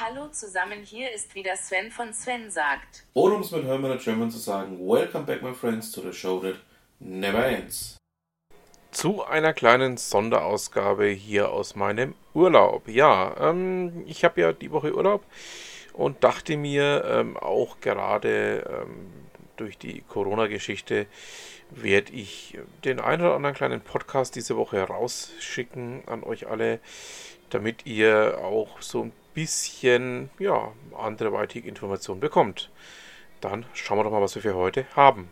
Hallo zusammen, hier ist wieder Sven von Sven sagt. Oder um es mit Hermann German zu sagen, Welcome back my friends to the show that never ends. Zu einer kleinen Sonderausgabe hier aus meinem Urlaub. Ja, ähm, ich habe ja die Woche Urlaub und dachte mir ähm, auch gerade ähm, durch die Corona-Geschichte werde ich den einen oder anderen kleinen Podcast diese Woche rausschicken an euch alle, damit ihr auch so ein bisschen ja, anderweitige Informationen bekommt. Dann schauen wir doch mal, was wir für heute haben.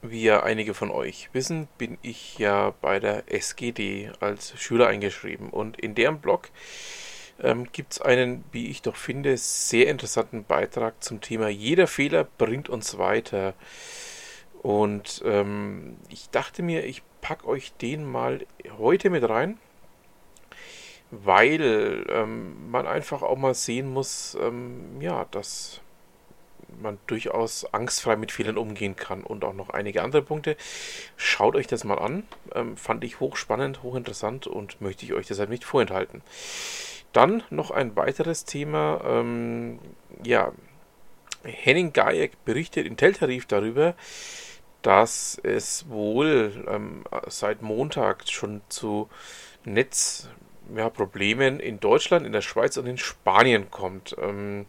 Wie ja einige von euch wissen, bin ich ja bei der SGD als Schüler eingeschrieben und in deren Blog ähm, gibt es einen, wie ich doch finde, sehr interessanten Beitrag zum Thema Jeder Fehler bringt uns weiter. Und ähm, ich dachte mir, ich packe euch den mal heute mit rein weil ähm, man einfach auch mal sehen muss, ähm, ja, dass man durchaus angstfrei mit Fehlern umgehen kann und auch noch einige andere Punkte. Schaut euch das mal an. Ähm, fand ich hochspannend, hochinteressant und möchte ich euch deshalb nicht vorenthalten. Dann noch ein weiteres Thema. Ähm, ja, Henning Gajek berichtet in Teltarif darüber, dass es wohl ähm, seit Montag schon zu Netz ja, Problemen in Deutschland, in der Schweiz und in Spanien kommt. Ähm,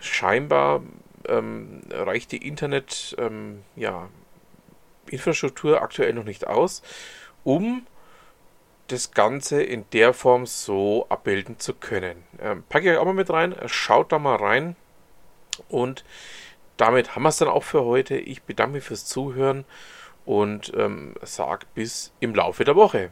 scheinbar ähm, reicht die Internet ähm, ja, aktuell noch nicht aus, um das Ganze in der Form so abbilden zu können. Ähm, packe ich euch auch mal mit rein, schaut da mal rein und damit haben wir es dann auch für heute. Ich bedanke mich fürs Zuhören und ähm, sage bis im Laufe der Woche.